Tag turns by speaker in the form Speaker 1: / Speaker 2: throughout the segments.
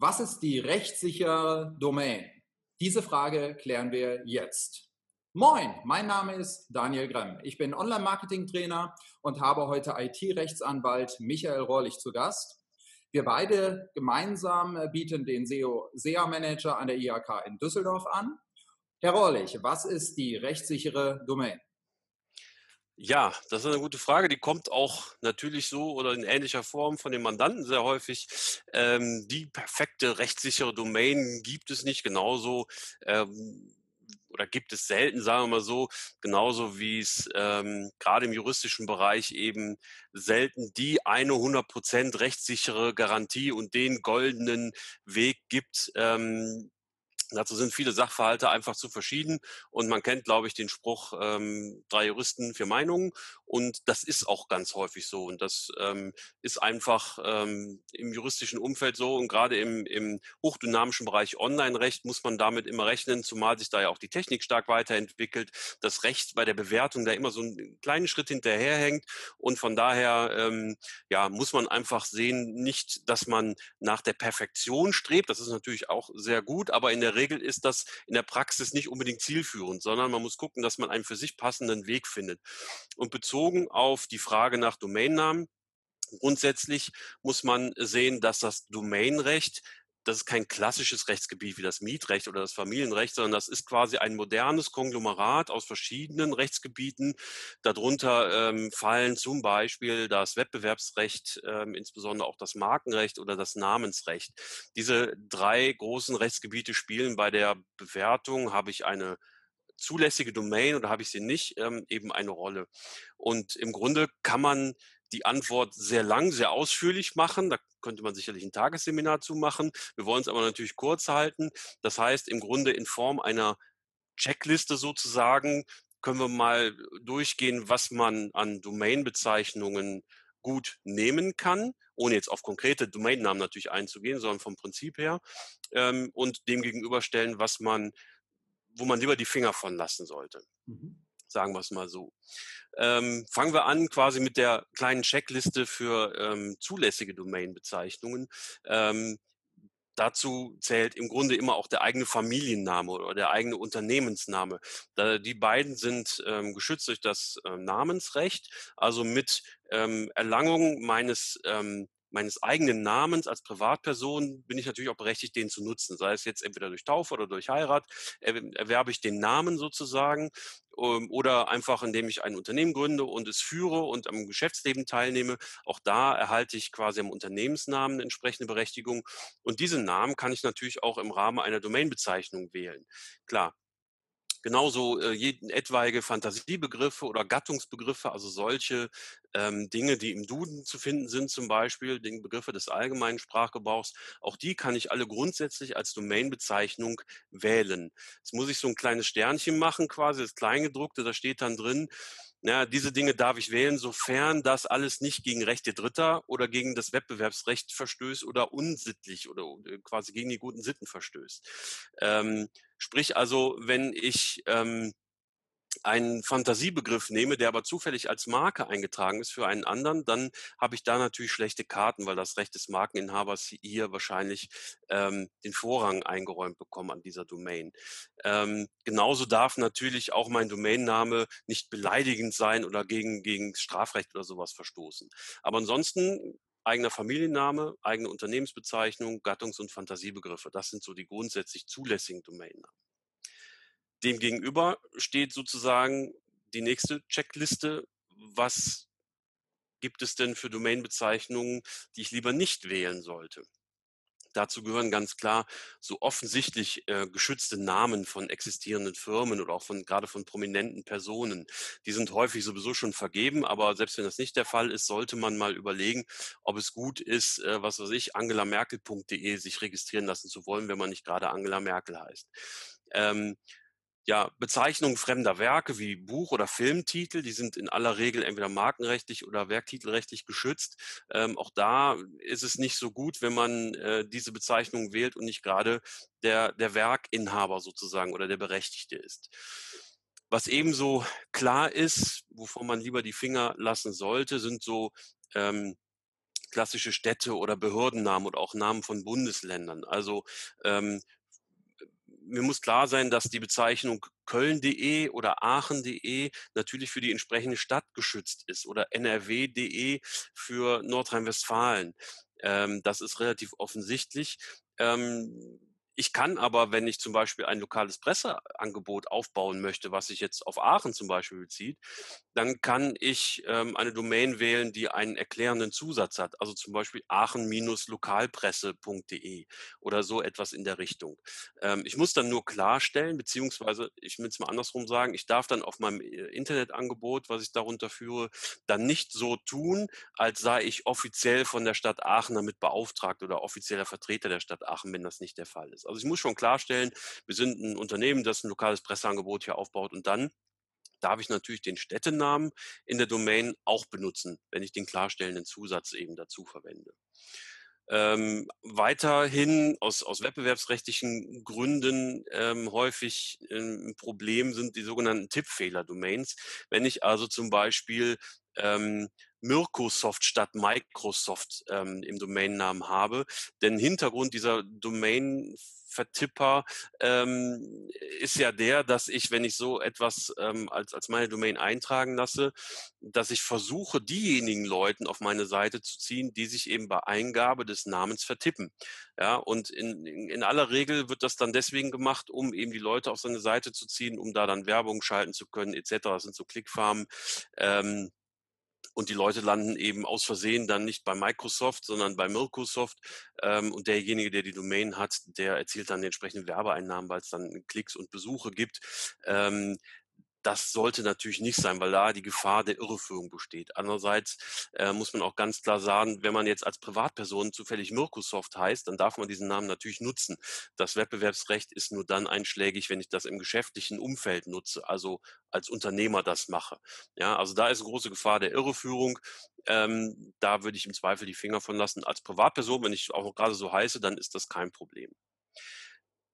Speaker 1: Was ist die rechtssichere Domain? Diese Frage klären wir jetzt. Moin, mein Name ist Daniel Gremm. Ich bin Online-Marketing-Trainer und habe heute IT-Rechtsanwalt Michael Rohrlich zu Gast. Wir beide gemeinsam bieten den SEO-SEA-Manager an der IHK in Düsseldorf an. Herr Rohrlich, was ist die rechtssichere Domain?
Speaker 2: Ja, das ist eine gute Frage. Die kommt auch natürlich so oder in ähnlicher Form von den Mandanten sehr häufig. Ähm, die perfekte rechtssichere Domain gibt es nicht genauso. Ähm, oder gibt es selten, sagen wir mal so, genauso wie es ähm, gerade im juristischen Bereich eben selten die eine 100% rechtssichere Garantie und den goldenen Weg gibt, ähm, Dazu sind viele Sachverhalte einfach zu verschieden. Und man kennt, glaube ich, den Spruch, ähm, drei Juristen, vier Meinungen. Und das ist auch ganz häufig so. Und das ähm, ist einfach ähm, im juristischen Umfeld so. Und gerade im, im hochdynamischen Bereich Online-Recht muss man damit immer rechnen, zumal sich da ja auch die Technik stark weiterentwickelt, das Recht bei der Bewertung da immer so einen kleinen Schritt hinterherhängt. Und von daher ähm, ja, muss man einfach sehen, nicht, dass man nach der Perfektion strebt, das ist natürlich auch sehr gut, aber in der Regel ist das in der Praxis nicht unbedingt zielführend, sondern man muss gucken, dass man einen für sich passenden Weg findet. Und bezogen auf die Frage nach Domainnamen, grundsätzlich muss man sehen, dass das Domainrecht das ist kein klassisches Rechtsgebiet wie das Mietrecht oder das Familienrecht, sondern das ist quasi ein modernes Konglomerat aus verschiedenen Rechtsgebieten. Darunter ähm, fallen zum Beispiel das Wettbewerbsrecht, ähm, insbesondere auch das Markenrecht oder das Namensrecht. Diese drei großen Rechtsgebiete spielen bei der Bewertung, habe ich eine zulässige Domain oder habe ich sie nicht, ähm, eben eine Rolle. Und im Grunde kann man die Antwort sehr lang, sehr ausführlich machen. Da könnte man sicherlich ein Tagesseminar zu machen. Wir wollen es aber natürlich kurz halten. Das heißt, im Grunde in Form einer Checkliste sozusagen können wir mal durchgehen, was man an Domainbezeichnungen gut nehmen kann, ohne jetzt auf konkrete Domainnamen natürlich einzugehen, sondern vom Prinzip her ähm, und dem gegenüberstellen, was man, wo man lieber die Finger von lassen sollte. Mhm. Sagen wir es mal so. Ähm, fangen wir an quasi mit der kleinen Checkliste für ähm, zulässige Domainbezeichnungen. Ähm, dazu zählt im Grunde immer auch der eigene Familienname oder der eigene Unternehmensname. Da, die beiden sind ähm, geschützt durch das äh, Namensrecht, also mit ähm, Erlangung meines ähm, meines eigenen Namens als Privatperson bin ich natürlich auch berechtigt, den zu nutzen. Sei es jetzt entweder durch Taufe oder durch Heirat, erwerbe ich den Namen sozusagen ähm, oder einfach indem ich ein Unternehmen gründe und es führe und am Geschäftsleben teilnehme. Auch da erhalte ich quasi am Unternehmensnamen entsprechende Berechtigung. Und diesen Namen kann ich natürlich auch im Rahmen einer Domainbezeichnung wählen. Klar, genauso äh, jeden, etwaige Fantasiebegriffe oder Gattungsbegriffe, also solche ähm, Dinge, die im Duden zu finden sind, zum Beispiel die Begriffe des allgemeinen Sprachgebrauchs, auch die kann ich alle grundsätzlich als Domainbezeichnung wählen. Jetzt muss ich so ein kleines Sternchen machen, quasi das Kleingedruckte, da steht dann drin, ja, diese Dinge darf ich wählen, sofern das alles nicht gegen Rechte Dritter oder gegen das Wettbewerbsrecht verstößt oder unsittlich oder äh, quasi gegen die guten Sitten verstößt. Ähm, sprich also, wenn ich ähm, einen Fantasiebegriff nehme, der aber zufällig als Marke eingetragen ist für einen anderen, dann habe ich da natürlich schlechte Karten, weil das Recht des Markeninhabers hier wahrscheinlich ähm, den Vorrang eingeräumt bekommen an dieser Domain. Ähm, genauso darf natürlich auch mein Domainname nicht beleidigend sein oder gegen, gegen Strafrecht oder sowas verstoßen. Aber ansonsten eigener Familienname, eigene Unternehmensbezeichnung, Gattungs- und Fantasiebegriffe. Das sind so die grundsätzlich zulässigen Domainnamen. Demgegenüber steht sozusagen die nächste Checkliste. Was gibt es denn für Domainbezeichnungen, die ich lieber nicht wählen sollte? Dazu gehören ganz klar so offensichtlich äh, geschützte Namen von existierenden Firmen oder auch von gerade von prominenten Personen. Die sind häufig sowieso schon vergeben, aber selbst wenn das nicht der Fall ist, sollte man mal überlegen, ob es gut ist, äh, was weiß ich, angelamerkel.de sich registrieren lassen zu wollen, wenn man nicht gerade Angela Merkel heißt. Ähm, ja, Bezeichnungen fremder Werke wie Buch- oder Filmtitel, die sind in aller Regel entweder markenrechtlich oder werktitelrechtlich geschützt. Ähm, auch da ist es nicht so gut, wenn man äh, diese Bezeichnung wählt und nicht gerade der, der Werkinhaber sozusagen oder der Berechtigte ist. Was ebenso klar ist, wovon man lieber die Finger lassen sollte, sind so ähm, klassische Städte oder Behördennamen oder auch Namen von Bundesländern. Also ähm, mir muss klar sein, dass die Bezeichnung köln.de oder aachen.de natürlich für die entsprechende Stadt geschützt ist oder nrw.de für Nordrhein-Westfalen. Ähm, das ist relativ offensichtlich. Ähm, ich kann aber, wenn ich zum Beispiel ein lokales Presseangebot aufbauen möchte, was sich jetzt auf Aachen zum Beispiel bezieht, dann kann ich ähm, eine Domain wählen, die einen erklärenden Zusatz hat. Also zum Beispiel aachen-lokalpresse.de oder so etwas in der Richtung. Ähm, ich muss dann nur klarstellen, beziehungsweise ich will es mal andersrum sagen, ich darf dann auf meinem äh, Internetangebot, was ich darunter führe, dann nicht so tun, als sei ich offiziell von der Stadt Aachen damit beauftragt oder offizieller Vertreter der Stadt Aachen, wenn das nicht der Fall ist. Also ich muss schon klarstellen, wir sind ein Unternehmen, das ein lokales Presseangebot hier aufbaut und dann darf ich natürlich den Städtenamen in der Domain auch benutzen, wenn ich den klarstellenden Zusatz eben dazu verwende. Ähm, weiterhin aus, aus wettbewerbsrechtlichen Gründen ähm, häufig ein Problem sind die sogenannten Tippfehler-Domains. Wenn ich also zum Beispiel ähm, Microsoft statt Microsoft ähm, im Domainnamen habe. Denn Hintergrund dieser Domain Vertipper ähm, ist ja der, dass ich, wenn ich so etwas ähm, als, als meine Domain eintragen lasse, dass ich versuche, diejenigen Leuten auf meine Seite zu ziehen, die sich eben bei Eingabe des Namens vertippen. Ja, und in, in, in aller Regel wird das dann deswegen gemacht, um eben die Leute auf seine Seite zu ziehen, um da dann Werbung schalten zu können, etc. Das sind so Klickfarmen. Ähm, und die Leute landen eben aus Versehen dann nicht bei Microsoft, sondern bei Microsoft ähm, und derjenige, der die Domain hat, der erzielt dann die entsprechenden Werbeeinnahmen, weil es dann Klicks und Besuche gibt. Ähm, das sollte natürlich nicht sein, weil da die Gefahr der Irreführung besteht. Andererseits äh, muss man auch ganz klar sagen, wenn man jetzt als Privatperson zufällig Mirkosoft heißt, dann darf man diesen Namen natürlich nutzen. Das Wettbewerbsrecht ist nur dann einschlägig, wenn ich das im geschäftlichen Umfeld nutze, also als Unternehmer das mache. Ja, also da ist eine große Gefahr der Irreführung. Ähm, da würde ich im Zweifel die Finger von lassen. Als Privatperson, wenn ich auch gerade so heiße, dann ist das kein Problem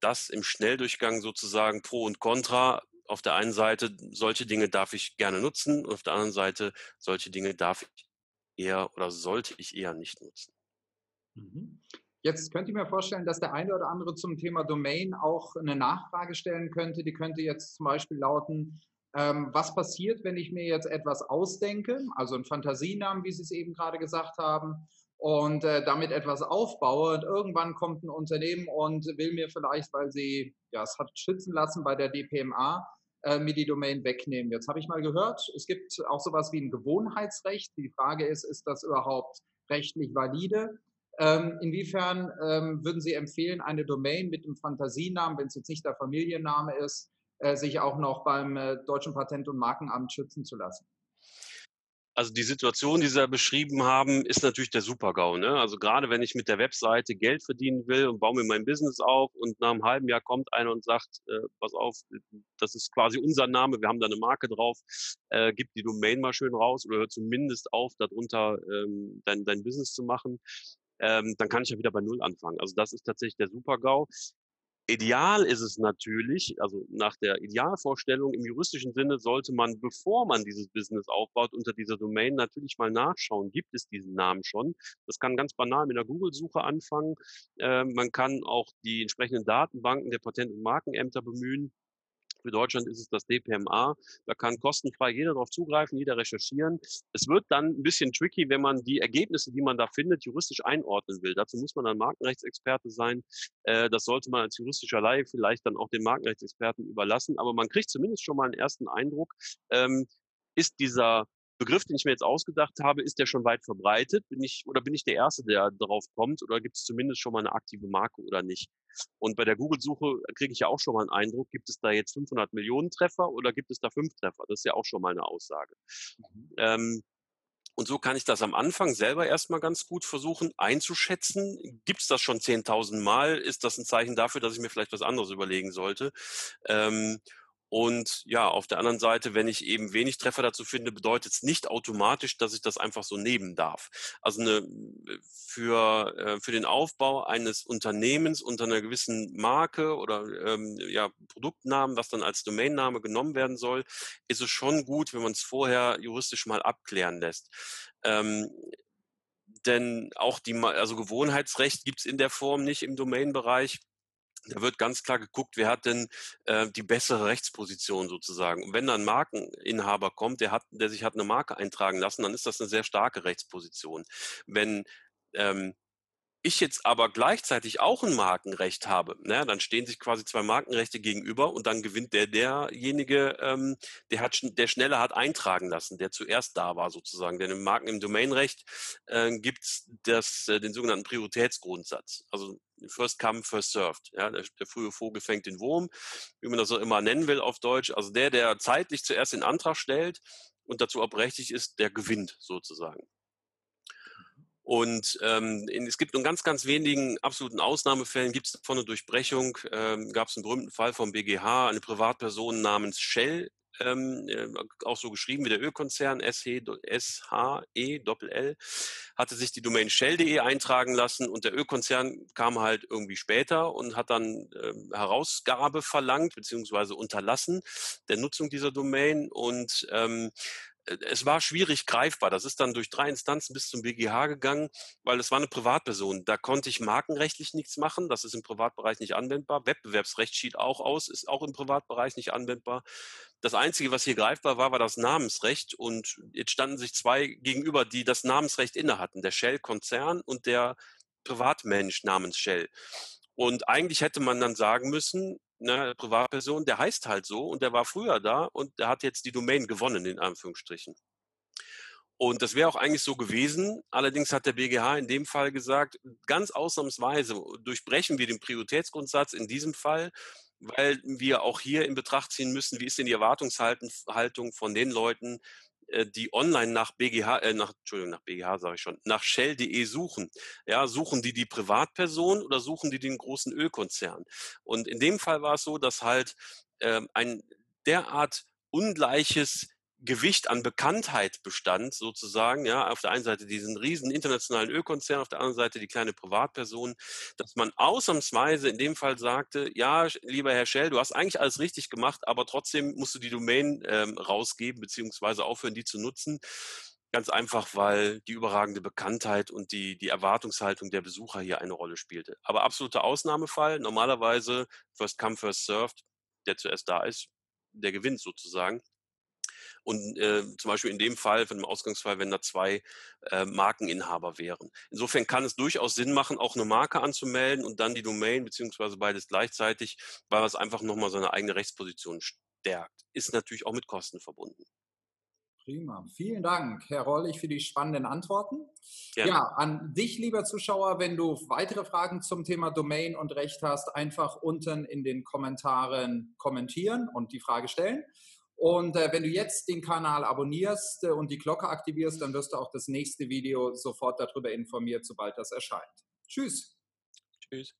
Speaker 2: das im Schnelldurchgang sozusagen Pro und Contra auf der einen Seite, solche Dinge darf ich gerne nutzen und auf der anderen Seite, solche Dinge darf ich eher oder sollte ich eher nicht nutzen.
Speaker 1: Mhm. Jetzt könnte ich mir vorstellen, dass der eine oder andere zum Thema Domain auch eine Nachfrage stellen könnte. Die könnte jetzt zum Beispiel lauten, ähm, was passiert, wenn ich mir jetzt etwas ausdenke, also einen Fantasienamen, wie Sie es eben gerade gesagt haben, und äh, damit etwas aufbaue. Und irgendwann kommt ein Unternehmen und will mir vielleicht, weil sie ja, es hat schützen lassen bei der DPMA, äh, mir die Domain wegnehmen. Jetzt habe ich mal gehört, es gibt auch sowas wie ein Gewohnheitsrecht. Die Frage ist, ist das überhaupt rechtlich valide? Ähm, inwiefern ähm, würden Sie empfehlen, eine Domain mit einem Fantasienamen, wenn es jetzt nicht der Familienname ist, äh, sich auch noch beim äh, Deutschen Patent- und Markenamt schützen zu lassen?
Speaker 2: Also die Situation, die Sie da beschrieben haben, ist natürlich der Super-GAU. Ne? Also gerade wenn ich mit der Webseite Geld verdienen will und baue mir mein Business auf und nach einem halben Jahr kommt einer und sagt, äh, pass auf, das ist quasi unser Name, wir haben da eine Marke drauf, äh, gib die Domain mal schön raus oder hör zumindest auf, darunter ähm, dein, dein Business zu machen, ähm, dann kann ich ja wieder bei Null anfangen. Also das ist tatsächlich der Super-GAU. Ideal ist es natürlich, also nach der Idealvorstellung im juristischen Sinne sollte man, bevor man dieses Business aufbaut, unter dieser Domain natürlich mal nachschauen, gibt es diesen Namen schon. Das kann ganz banal mit einer Google-Suche anfangen. Äh, man kann auch die entsprechenden Datenbanken der Patent- und Markenämter bemühen. Für Deutschland ist es das DPMA. Da kann kostenfrei jeder darauf zugreifen, jeder recherchieren. Es wird dann ein bisschen tricky, wenn man die Ergebnisse, die man da findet, juristisch einordnen will. Dazu muss man dann Markenrechtsexperte sein. Äh, das sollte man als juristischer Laie vielleicht dann auch den Markenrechtsexperten überlassen. Aber man kriegt zumindest schon mal einen ersten Eindruck. Ähm, ist dieser Begriff, den ich mir jetzt ausgedacht habe, ist der schon weit verbreitet? Bin ich, oder bin ich der Erste, der darauf kommt? Oder gibt es zumindest schon mal eine aktive Marke oder nicht? Und bei der Google-Suche kriege ich ja auch schon mal einen Eindruck, gibt es da jetzt 500 Millionen Treffer oder gibt es da fünf Treffer? Das ist ja auch schon mal eine Aussage. Mhm. Ähm, und so kann ich das am Anfang selber erstmal ganz gut versuchen einzuschätzen. Gibt es das schon 10.000 Mal? Ist das ein Zeichen dafür, dass ich mir vielleicht was anderes überlegen sollte? Ähm, und ja, auf der anderen Seite, wenn ich eben wenig Treffer dazu finde, bedeutet es nicht automatisch, dass ich das einfach so nehmen darf. Also eine, für, äh, für den Aufbau eines Unternehmens unter einer gewissen Marke oder ähm, ja, Produktnamen, was dann als Domainname genommen werden soll, ist es schon gut, wenn man es vorher juristisch mal abklären lässt. Ähm, denn auch die, also Gewohnheitsrecht gibt es in der Form nicht im Domainbereich. Da wird ganz klar geguckt, wer hat denn äh, die bessere Rechtsposition sozusagen. Und wenn dann ein Markeninhaber kommt, der, hat, der sich hat eine Marke eintragen lassen, dann ist das eine sehr starke Rechtsposition. Wenn ähm, ich jetzt aber gleichzeitig auch ein Markenrecht habe, ne, dann stehen sich quasi zwei Markenrechte gegenüber und dann gewinnt der derjenige, ähm, der hat der schneller hat eintragen lassen, der zuerst da war sozusagen. Denn im Marken im Domainrecht äh, gibt es äh, den sogenannten Prioritätsgrundsatz. Also First come, first served. Ja, der, der, frühe Vogel fängt den Wurm, wie man das so immer nennen will auf Deutsch. Also der, der zeitlich zuerst den Antrag stellt und dazu auch berechtigt ist, der gewinnt sozusagen. Und ähm, in, es gibt nur ganz, ganz wenigen absoluten Ausnahmefällen, gibt es davon eine Durchbrechung, ähm, gab es einen berühmten Fall vom BGH, eine Privatperson namens Shell, ähm, äh, auch so geschrieben wie der Ölkonzern, S-H-E-L-L, hatte sich die Domain shell.de eintragen lassen und der Ölkonzern kam halt irgendwie später und hat dann ähm, Herausgabe verlangt, beziehungsweise unterlassen der Nutzung dieser Domain und ähm, äh, es war schwierig greifbar. Das ist dann durch drei Instanzen bis zum BGH gegangen, weil es war eine Privatperson. Da konnte ich markenrechtlich nichts machen. Das ist im Privatbereich nicht anwendbar. Wettbewerbsrecht schied auch aus, ist auch im Privatbereich nicht anwendbar. Das Einzige, was hier greifbar war, war das Namensrecht. Und jetzt standen sich zwei gegenüber, die das Namensrecht inne hatten. Der Shell-Konzern und der Privatmensch namens Shell. Und eigentlich hätte man dann sagen müssen, ne, Privatperson, der heißt halt so und der war früher da und der hat jetzt die Domain gewonnen, in Anführungsstrichen. Und das wäre auch eigentlich so gewesen. Allerdings hat der BGH in dem Fall gesagt, ganz ausnahmsweise durchbrechen wir den Prioritätsgrundsatz in diesem Fall, weil wir auch hier in Betracht ziehen müssen, wie ist denn die Erwartungshaltung von den Leuten, die online nach BGH, äh, nach, Entschuldigung, nach BGH sage ich schon, nach Shell.de suchen. Ja, suchen die die Privatperson oder suchen die den großen Ölkonzern? Und in dem Fall war es so, dass halt äh, ein derart ungleiches Gewicht an Bekanntheit bestand, sozusagen, ja, auf der einen Seite diesen riesen internationalen Ölkonzern, auf der anderen Seite die kleine Privatperson, dass man ausnahmsweise in dem Fall sagte, ja, lieber Herr Schell, du hast eigentlich alles richtig gemacht, aber trotzdem musst du die Domain ähm, rausgeben, beziehungsweise aufhören, die zu nutzen. Ganz einfach, weil die überragende Bekanntheit und die, die Erwartungshaltung der Besucher hier eine Rolle spielte. Aber absoluter Ausnahmefall. Normalerweise first come, first served. Der zuerst da ist, der gewinnt sozusagen. Und äh, zum Beispiel in dem Fall, von dem Ausgangsfall, wenn da zwei äh, Markeninhaber wären. Insofern kann es durchaus Sinn machen, auch eine Marke anzumelden und dann die Domain beziehungsweise beides gleichzeitig, weil das einfach nochmal seine eigene Rechtsposition stärkt. Ist natürlich auch mit Kosten verbunden.
Speaker 1: Prima. Vielen Dank, Herr Rollig, für die spannenden Antworten. Gerne. Ja, an dich, lieber Zuschauer, wenn du weitere Fragen zum Thema Domain und Recht hast, einfach unten in den Kommentaren kommentieren und die Frage stellen. Und äh, wenn du jetzt den Kanal abonnierst äh, und die Glocke aktivierst, dann wirst du auch das nächste Video sofort darüber informiert, sobald das erscheint. Tschüss. Tschüss.